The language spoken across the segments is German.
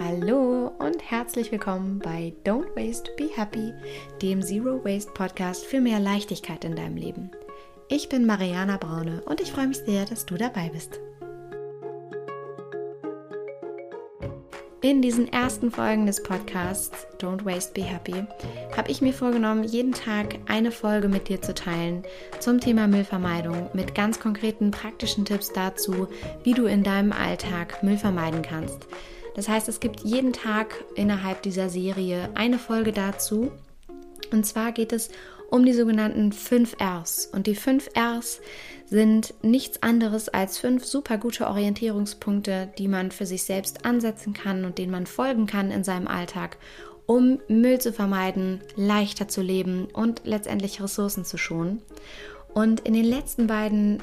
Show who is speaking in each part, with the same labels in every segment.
Speaker 1: Hallo und herzlich willkommen bei Don't Waste, Be Happy, dem Zero Waste Podcast für mehr Leichtigkeit in deinem Leben. Ich bin Mariana Braune und ich freue mich sehr, dass du dabei bist. In diesen ersten Folgen des Podcasts Don't Waste, Be Happy habe ich mir vorgenommen, jeden Tag eine Folge mit dir zu teilen zum Thema Müllvermeidung mit ganz konkreten praktischen Tipps dazu, wie du in deinem Alltag Müll vermeiden kannst. Das heißt, es gibt jeden Tag innerhalb dieser Serie eine Folge dazu. Und zwar geht es um die sogenannten 5 Rs. Und die 5 Rs sind nichts anderes als fünf super gute Orientierungspunkte, die man für sich selbst ansetzen kann und denen man folgen kann in seinem Alltag, um Müll zu vermeiden, leichter zu leben und letztendlich Ressourcen zu schonen. Und in den letzten beiden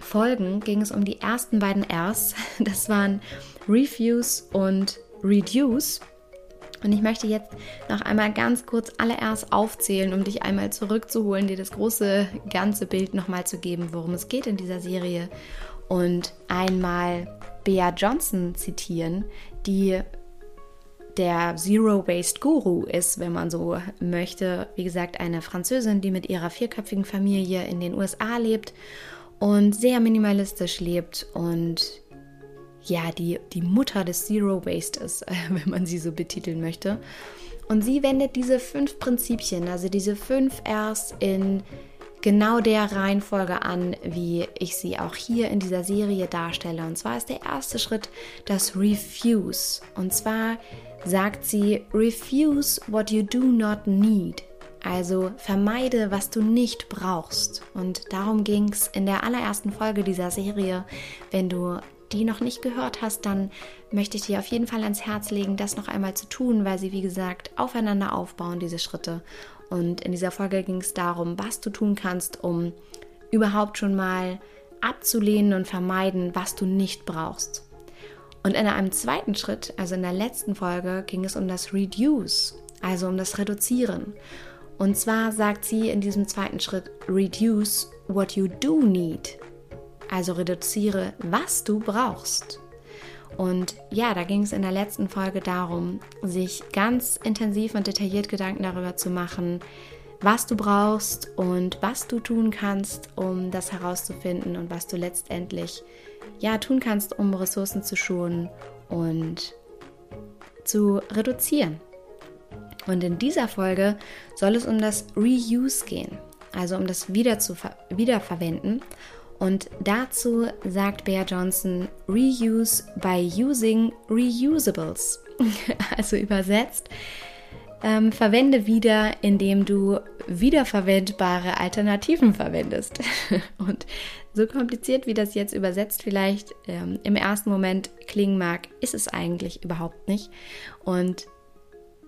Speaker 1: Folgen ging es um die ersten beiden Rs. Das waren Refuse und Reduce. Und ich möchte jetzt noch einmal ganz kurz alle Rs aufzählen, um dich einmal zurückzuholen, dir das große ganze Bild nochmal zu geben, worum es geht in dieser Serie. Und einmal Bea Johnson zitieren, die der Zero Waste Guru ist, wenn man so möchte. Wie gesagt, eine Französin, die mit ihrer vierköpfigen Familie in den USA lebt und sehr minimalistisch lebt und ja, die, die Mutter des Zero Waste ist, wenn man sie so betiteln möchte. Und sie wendet diese fünf Prinzipien, also diese fünf Rs in genau der Reihenfolge an, wie ich sie auch hier in dieser Serie darstelle. Und zwar ist der erste Schritt das Refuse. Und zwar sagt sie, refuse what you do not need. Also vermeide, was du nicht brauchst. Und darum ging es in der allerersten Folge dieser Serie. Wenn du die noch nicht gehört hast, dann möchte ich dir auf jeden Fall ans Herz legen, das noch einmal zu tun, weil sie, wie gesagt, aufeinander aufbauen, diese Schritte. Und in dieser Folge ging es darum, was du tun kannst, um überhaupt schon mal abzulehnen und vermeiden, was du nicht brauchst. Und in einem zweiten Schritt, also in der letzten Folge, ging es um das Reduce, also um das Reduzieren. Und zwar sagt sie in diesem zweiten Schritt, reduce what you do need. Also reduziere, was du brauchst. Und ja, da ging es in der letzten Folge darum, sich ganz intensiv und detailliert Gedanken darüber zu machen, was du brauchst und was du tun kannst, um das herauszufinden und was du letztendlich ja tun kannst, um Ressourcen zu schonen und zu reduzieren. Und in dieser Folge soll es um das Reuse gehen, also um das Wieder zu Wiederverwenden. Und dazu sagt Bear Johnson Reuse by using Reusables. also übersetzt, ähm, verwende wieder, indem du wiederverwendbare Alternativen verwendest. Und so kompliziert, wie das jetzt übersetzt vielleicht ähm, im ersten Moment klingen mag, ist es eigentlich überhaupt nicht. Und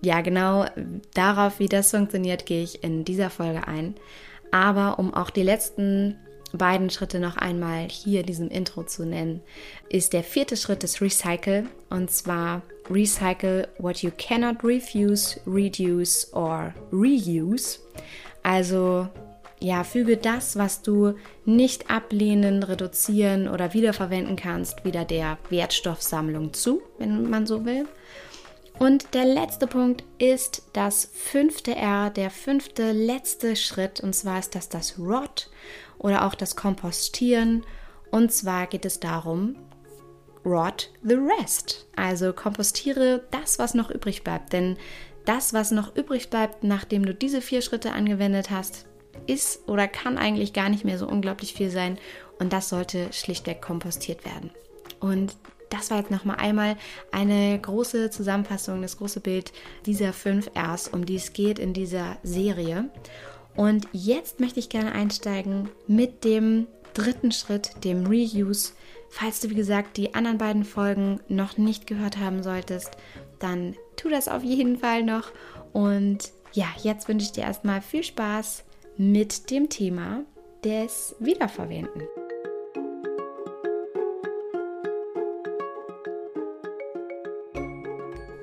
Speaker 1: ja, genau darauf, wie das funktioniert, gehe ich in dieser Folge ein. Aber um auch die letzten beiden Schritte noch einmal hier in diesem Intro zu nennen, ist der vierte Schritt das Recycle. Und zwar Recycle what you cannot refuse, reduce or reuse. Also ja, füge das, was du nicht ablehnen, reduzieren oder wiederverwenden kannst, wieder der Wertstoffsammlung zu, wenn man so will. Und der letzte Punkt ist das fünfte R, der fünfte letzte Schritt. Und zwar ist das das Rot oder auch das Kompostieren. Und zwar geht es darum, rot the rest. Also kompostiere das, was noch übrig bleibt. Denn das, was noch übrig bleibt, nachdem du diese vier Schritte angewendet hast, ist oder kann eigentlich gar nicht mehr so unglaublich viel sein. Und das sollte schlichtweg kompostiert werden. Und das war jetzt nochmal einmal eine große Zusammenfassung, das große Bild dieser fünf Rs, um die es geht in dieser Serie. Und jetzt möchte ich gerne einsteigen mit dem dritten Schritt, dem Reuse. Falls du, wie gesagt, die anderen beiden Folgen noch nicht gehört haben solltest, dann tu das auf jeden Fall noch. Und ja, jetzt wünsche ich dir erstmal viel Spaß mit dem Thema des Wiederverwenden.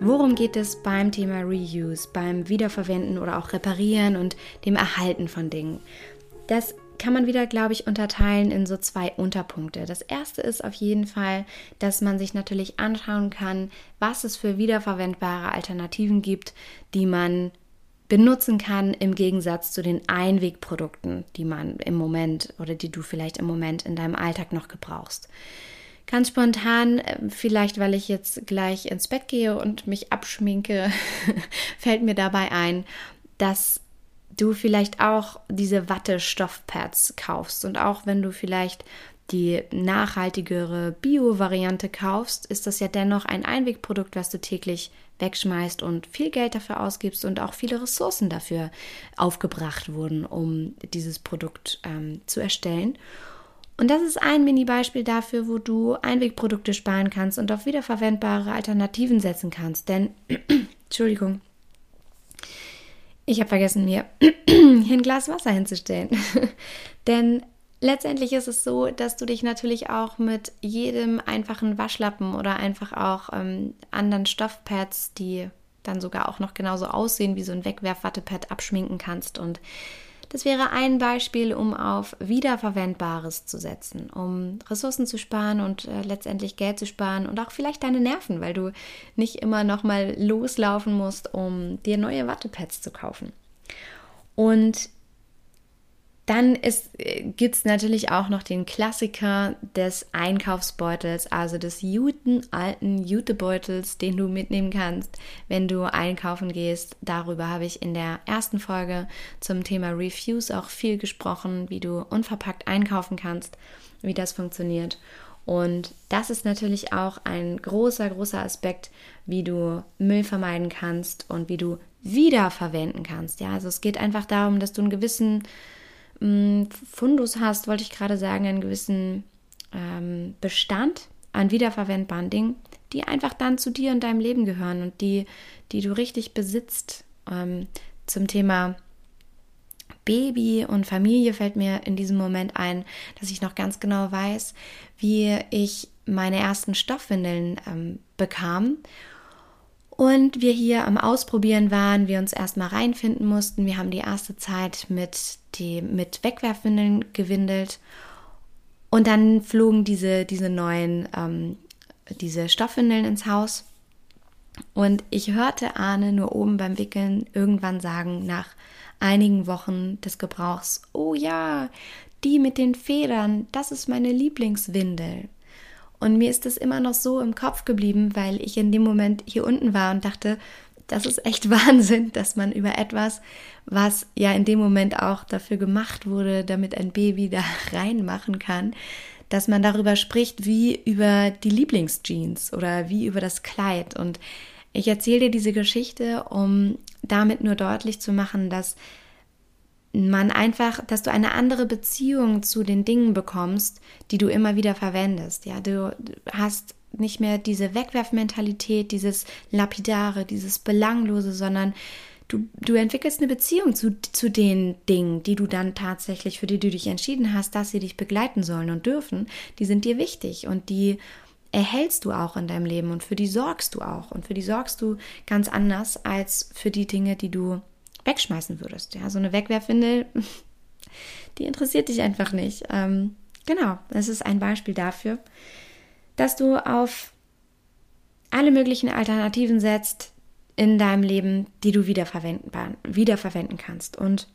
Speaker 1: Worum geht es beim Thema Reuse, beim Wiederverwenden oder auch Reparieren und dem Erhalten von Dingen? Das kann man wieder, glaube ich, unterteilen in so zwei Unterpunkte. Das erste ist auf jeden Fall, dass man sich natürlich anschauen kann, was es für wiederverwendbare Alternativen gibt, die man benutzen kann im Gegensatz zu den Einwegprodukten, die man im Moment oder die du vielleicht im Moment in deinem Alltag noch gebrauchst. Ganz spontan, äh, vielleicht weil ich jetzt gleich ins Bett gehe und mich abschminke, fällt mir dabei ein, dass du vielleicht auch diese Wattestoffpads kaufst und auch wenn du vielleicht die nachhaltigere Bio-Variante kaufst, ist das ja dennoch ein Einwegprodukt, was du täglich wegschmeißt und viel Geld dafür ausgibst und auch viele Ressourcen dafür aufgebracht wurden, um dieses Produkt ähm, zu erstellen. Und das ist ein Mini-Beispiel dafür, wo du Einwegprodukte sparen kannst und auf wiederverwendbare Alternativen setzen kannst. Denn, Entschuldigung, ich habe vergessen, mir hier ein Glas Wasser hinzustellen. Denn letztendlich ist es so, dass du dich natürlich auch mit jedem einfachen Waschlappen oder einfach auch ähm, anderen Stoffpads, die dann sogar auch noch genauso aussehen wie so ein Wegwerfwattepad, abschminken kannst. Und das wäre ein Beispiel, um auf Wiederverwendbares zu setzen, um Ressourcen zu sparen und äh, letztendlich Geld zu sparen und auch vielleicht deine Nerven, weil du nicht immer noch mal loslaufen musst, um dir neue Wattepads zu kaufen. Und dann äh, gibt es natürlich auch noch den Klassiker des Einkaufsbeutels, also des guten alten Jutebeutels, den du mitnehmen kannst, wenn du einkaufen gehst. Darüber habe ich in der ersten Folge zum Thema Reviews auch viel gesprochen, wie du unverpackt einkaufen kannst, wie das funktioniert. Und das ist natürlich auch ein großer, großer Aspekt, wie du Müll vermeiden kannst und wie du wiederverwenden kannst. Ja, also es geht einfach darum, dass du einen gewissen Mm, Fundus hast, wollte ich gerade sagen, einen gewissen ähm, Bestand an wiederverwendbaren Dingen, die einfach dann zu dir und deinem Leben gehören und die, die du richtig besitzt. Ähm, zum Thema Baby und Familie fällt mir in diesem Moment ein, dass ich noch ganz genau weiß, wie ich meine ersten Stoffwindeln ähm, bekam und wir hier am Ausprobieren waren, wir uns erstmal reinfinden mussten. Wir haben die erste Zeit mit, die, mit Wegwerfwindeln gewindelt. Und dann flogen diese, diese neuen, ähm, diese Stoffwindeln ins Haus. Und ich hörte Arne nur oben beim Wickeln irgendwann sagen, nach einigen Wochen des Gebrauchs, oh ja, die mit den Federn, das ist meine Lieblingswindel. Und mir ist das immer noch so im Kopf geblieben, weil ich in dem Moment hier unten war und dachte, das ist echt Wahnsinn, dass man über etwas, was ja in dem Moment auch dafür gemacht wurde, damit ein Baby da reinmachen kann, dass man darüber spricht wie über die Lieblingsjeans oder wie über das Kleid. Und ich erzähle dir diese Geschichte, um damit nur deutlich zu machen, dass man einfach, dass du eine andere Beziehung zu den Dingen bekommst, die du immer wieder verwendest. Ja, du hast nicht mehr diese Wegwerfmentalität, dieses Lapidare, dieses Belanglose, sondern du, du entwickelst eine Beziehung zu, zu den Dingen, die du dann tatsächlich, für die du dich entschieden hast, dass sie dich begleiten sollen und dürfen. Die sind dir wichtig und die erhältst du auch in deinem Leben und für die sorgst du auch. Und für die sorgst du ganz anders als für die Dinge, die du wegschmeißen würdest. Ja, so eine Wegwerfwindel, die interessiert dich einfach nicht. Ähm, genau, das ist ein Beispiel dafür, dass du auf alle möglichen Alternativen setzt in deinem Leben, die du wiederverwenden, kannst. Und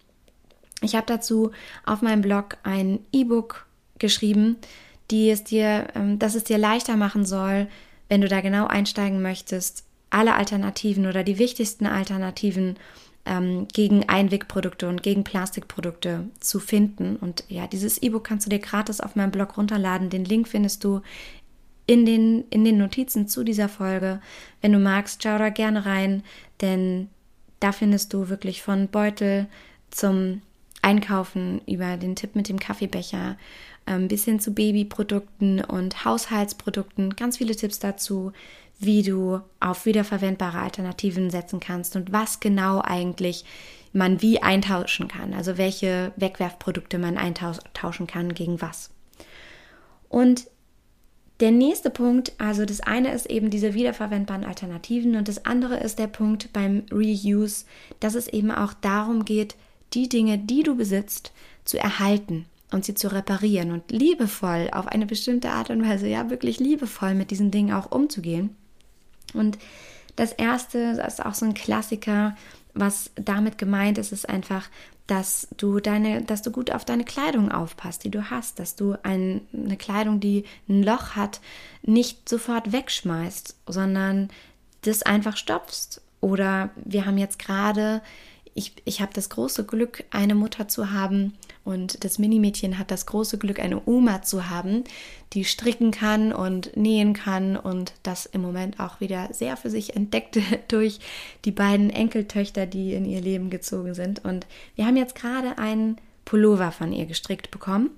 Speaker 1: ich habe dazu auf meinem Blog ein E-Book geschrieben, die es dir, ähm, dass es dir leichter machen soll, wenn du da genau einsteigen möchtest, alle Alternativen oder die wichtigsten Alternativen ähm, gegen Einwegprodukte und gegen Plastikprodukte zu finden. Und ja, dieses E-Book kannst du dir gratis auf meinem Blog runterladen. Den Link findest du in den, in den Notizen zu dieser Folge. Wenn du magst, schau da gerne rein, denn da findest du wirklich von Beutel zum Einkaufen über den Tipp mit dem Kaffeebecher ähm, bis hin zu Babyprodukten und Haushaltsprodukten ganz viele Tipps dazu, wie du auf wiederverwendbare Alternativen setzen kannst und was genau eigentlich man wie eintauschen kann, also welche Wegwerfprodukte man eintauschen kann gegen was. Und der nächste Punkt, also das eine ist eben diese wiederverwendbaren Alternativen und das andere ist der Punkt beim Reuse, dass es eben auch darum geht, die Dinge, die du besitzt, zu erhalten. und sie zu reparieren und liebevoll auf eine bestimmte Art und Weise, ja, wirklich liebevoll mit diesen Dingen auch umzugehen. Und das erste, das ist auch so ein Klassiker, was damit gemeint ist, ist einfach, dass du deine, dass du gut auf deine Kleidung aufpasst, die du hast, dass du ein, eine Kleidung, die ein Loch hat, nicht sofort wegschmeißt, sondern das einfach stopfst. Oder wir haben jetzt gerade ich, ich habe das große Glück, eine Mutter zu haben und das Minimädchen hat das große Glück, eine Oma zu haben, die stricken kann und nähen kann und das im Moment auch wieder sehr für sich entdeckte durch die beiden Enkeltöchter, die in ihr Leben gezogen sind. Und wir haben jetzt gerade einen Pullover von ihr gestrickt bekommen.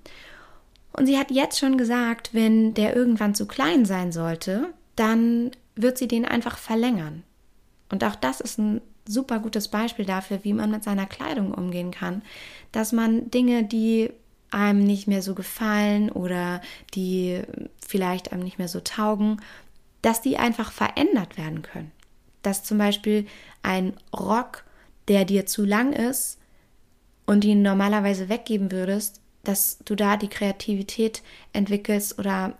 Speaker 1: Und sie hat jetzt schon gesagt, wenn der irgendwann zu klein sein sollte, dann wird sie den einfach verlängern. Und auch das ist ein super gutes Beispiel dafür, wie man mit seiner Kleidung umgehen kann. Dass man Dinge, die einem nicht mehr so gefallen oder die vielleicht einem nicht mehr so taugen, dass die einfach verändert werden können. Dass zum Beispiel ein Rock, der dir zu lang ist und ihn normalerweise weggeben würdest, dass du da die Kreativität entwickelst oder,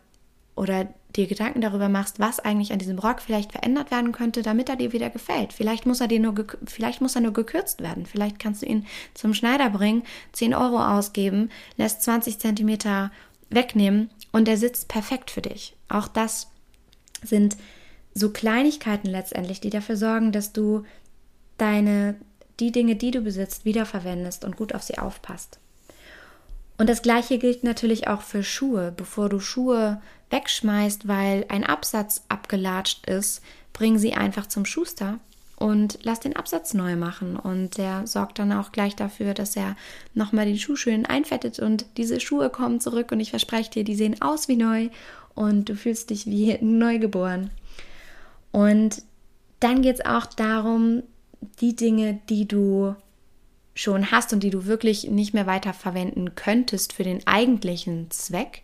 Speaker 1: oder dir Gedanken darüber machst, was eigentlich an diesem Rock vielleicht verändert werden könnte, damit er dir wieder gefällt. Vielleicht muss er dir nur, vielleicht muss er nur gekürzt werden. Vielleicht kannst du ihn zum Schneider bringen, 10 Euro ausgeben, lässt 20 Zentimeter wegnehmen und er sitzt perfekt für dich. Auch das sind so Kleinigkeiten letztendlich, die dafür sorgen, dass du deine, die Dinge, die du besitzt, wiederverwendest und gut auf sie aufpasst. Und das gleiche gilt natürlich auch für Schuhe. Bevor du Schuhe wegschmeißt, weil ein Absatz abgelatscht ist, bring sie einfach zum Schuster und lass den Absatz neu machen. Und der sorgt dann auch gleich dafür, dass er nochmal die Schuhe schön einfettet und diese Schuhe kommen zurück und ich verspreche dir, die sehen aus wie neu und du fühlst dich wie neugeboren. Und dann geht es auch darum, die Dinge, die du schon hast und die du wirklich nicht mehr weiter verwenden könntest für den eigentlichen Zweck,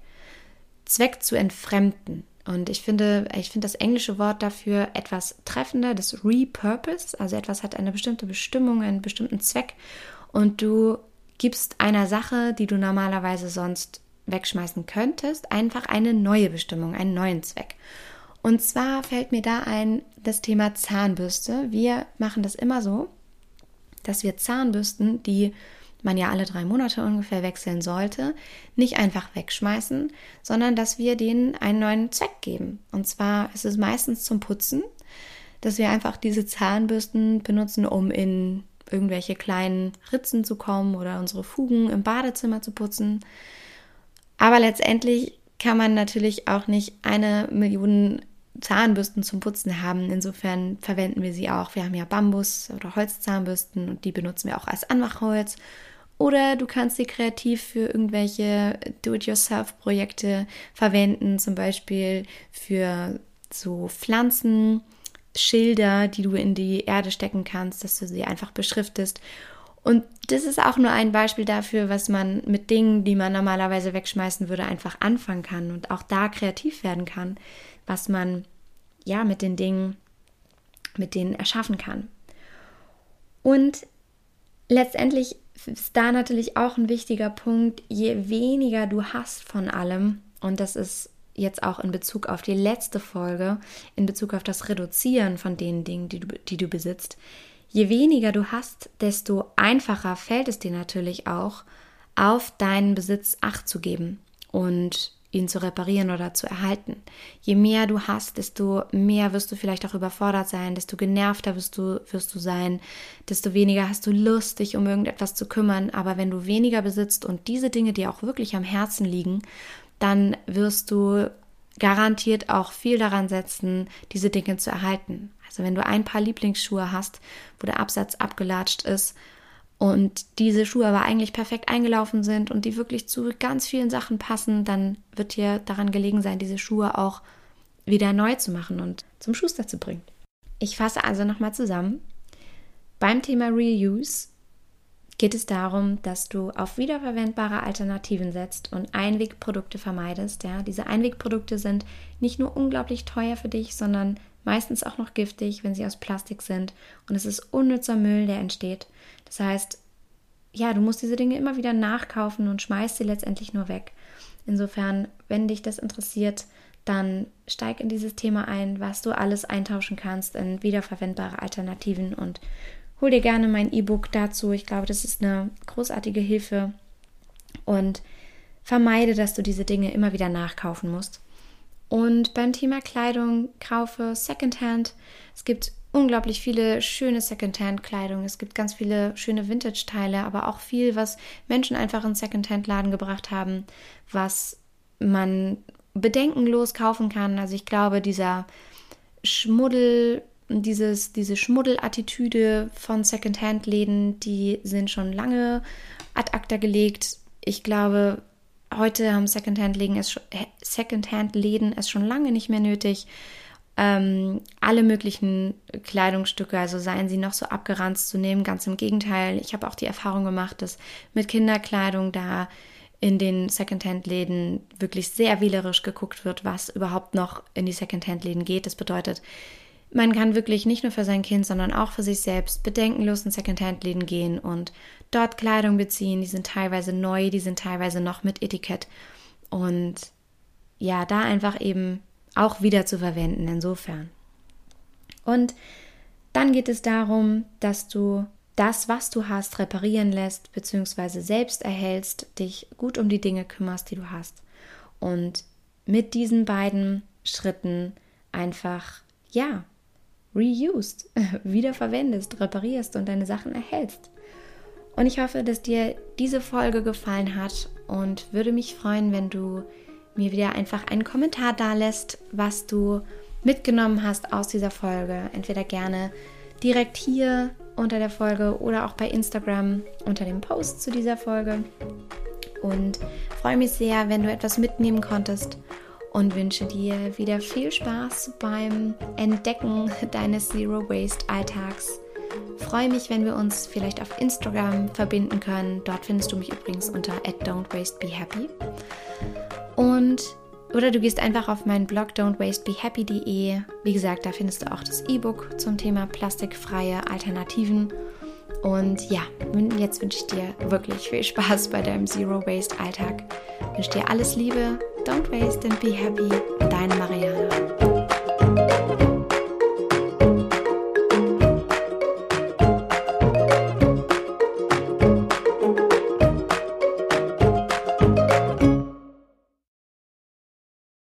Speaker 1: Zweck zu entfremden. Und ich finde, ich finde das englische Wort dafür etwas treffender, das Repurpose. Also etwas hat eine bestimmte Bestimmung, einen bestimmten Zweck. Und du gibst einer Sache, die du normalerweise sonst wegschmeißen könntest, einfach eine neue Bestimmung, einen neuen Zweck. Und zwar fällt mir da ein das Thema Zahnbürste. Wir machen das immer so, dass wir Zahnbürsten, die man ja alle drei Monate ungefähr wechseln sollte, nicht einfach wegschmeißen, sondern dass wir denen einen neuen Zweck geben. Und zwar ist es meistens zum Putzen, dass wir einfach diese Zahnbürsten benutzen, um in irgendwelche kleinen Ritzen zu kommen oder unsere Fugen im Badezimmer zu putzen. Aber letztendlich kann man natürlich auch nicht eine Million Zahnbürsten zum Putzen haben. Insofern verwenden wir sie auch. Wir haben ja Bambus- oder Holzzahnbürsten und die benutzen wir auch als Anmachholz. Oder du kannst sie kreativ für irgendwelche Do-it-yourself-Projekte verwenden, zum Beispiel für so Pflanzenschilder, die du in die Erde stecken kannst, dass du sie einfach beschriftest. Und das ist auch nur ein Beispiel dafür, was man mit Dingen, die man normalerweise wegschmeißen würde, einfach anfangen kann und auch da kreativ werden kann, was man ja mit den Dingen, mit denen erschaffen kann. Und letztendlich ist da natürlich auch ein wichtiger Punkt, je weniger du hast von allem, und das ist jetzt auch in Bezug auf die letzte Folge, in Bezug auf das Reduzieren von den Dingen, die du, die du besitzt, je weniger du hast, desto einfacher fällt es dir natürlich auch, auf deinen Besitz Acht zu geben und ihn zu reparieren oder zu erhalten. Je mehr du hast, desto mehr wirst du vielleicht auch überfordert sein, desto genervter wirst du, wirst du sein, desto weniger hast du Lust, dich um irgendetwas zu kümmern. Aber wenn du weniger besitzt und diese Dinge dir auch wirklich am Herzen liegen, dann wirst du garantiert auch viel daran setzen, diese Dinge zu erhalten. Also wenn du ein paar Lieblingsschuhe hast, wo der Absatz abgelatscht ist und diese Schuhe aber eigentlich perfekt eingelaufen sind und die wirklich zu ganz vielen Sachen passen, dann wird dir daran gelegen sein, diese Schuhe auch wieder neu zu machen und zum Schuster zu bringen. Ich fasse also nochmal zusammen. Beim Thema Reuse geht es darum, dass du auf wiederverwendbare Alternativen setzt und Einwegprodukte vermeidest. Ja, diese Einwegprodukte sind nicht nur unglaublich teuer für dich, sondern meistens auch noch giftig, wenn sie aus Plastik sind. Und es ist unnützer Müll, der entsteht. Das heißt, ja, du musst diese Dinge immer wieder nachkaufen und schmeißt sie letztendlich nur weg. Insofern, wenn dich das interessiert, dann steig in dieses Thema ein, was du alles eintauschen kannst in wiederverwendbare Alternativen und hol dir gerne mein E-Book dazu. Ich glaube, das ist eine großartige Hilfe und vermeide, dass du diese Dinge immer wieder nachkaufen musst. Und beim Thema Kleidung kaufe Secondhand. Es gibt unglaublich viele schöne Secondhand-Kleidung. Es gibt ganz viele schöne Vintage-Teile, aber auch viel, was Menschen einfach in Secondhand-Laden gebracht haben, was man bedenkenlos kaufen kann. Also ich glaube, dieser Schmuddel, dieses, diese Schmuddelattitüde von Secondhand-Läden, die sind schon lange ad acta gelegt. Ich glaube, heute haben Secondhand-Läden es, Secondhand es schon lange nicht mehr nötig, ähm, alle möglichen Kleidungsstücke, also seien sie noch so abgeranzt zu nehmen. Ganz im Gegenteil, ich habe auch die Erfahrung gemacht, dass mit Kinderkleidung da in den Secondhand-Läden wirklich sehr wählerisch geguckt wird, was überhaupt noch in die Secondhand-Läden geht. Das bedeutet, man kann wirklich nicht nur für sein Kind, sondern auch für sich selbst bedenkenlos in Secondhand-Läden gehen und dort Kleidung beziehen. Die sind teilweise neu, die sind teilweise noch mit Etikett. Und ja, da einfach eben auch wieder zu verwenden, insofern. Und dann geht es darum, dass du das, was du hast, reparieren lässt, beziehungsweise selbst erhältst, dich gut um die Dinge kümmerst, die du hast. Und mit diesen beiden Schritten einfach, ja, reused, wiederverwendest, reparierst und deine Sachen erhältst. Und ich hoffe, dass dir diese Folge gefallen hat und würde mich freuen, wenn du mir wieder einfach einen Kommentar da lässt, was du mitgenommen hast aus dieser Folge. Entweder gerne direkt hier unter der Folge oder auch bei Instagram unter dem Post zu dieser Folge. Und freue mich sehr, wenn du etwas mitnehmen konntest und wünsche dir wieder viel Spaß beim Entdecken deines Zero Waste Alltags. Freue mich, wenn wir uns vielleicht auf Instagram verbinden können. Dort findest du mich übrigens unter @don'twastebehappy. Und oder du gehst einfach auf meinen Blog don'twastebehappy.de. Wie gesagt, da findest du auch das E-Book zum Thema plastikfreie Alternativen. Und ja, jetzt wünsche ich dir wirklich viel Spaß bei deinem Zero Waste Alltag. Ich wünsche dir alles Liebe, don't waste and be happy. Deine Mariana.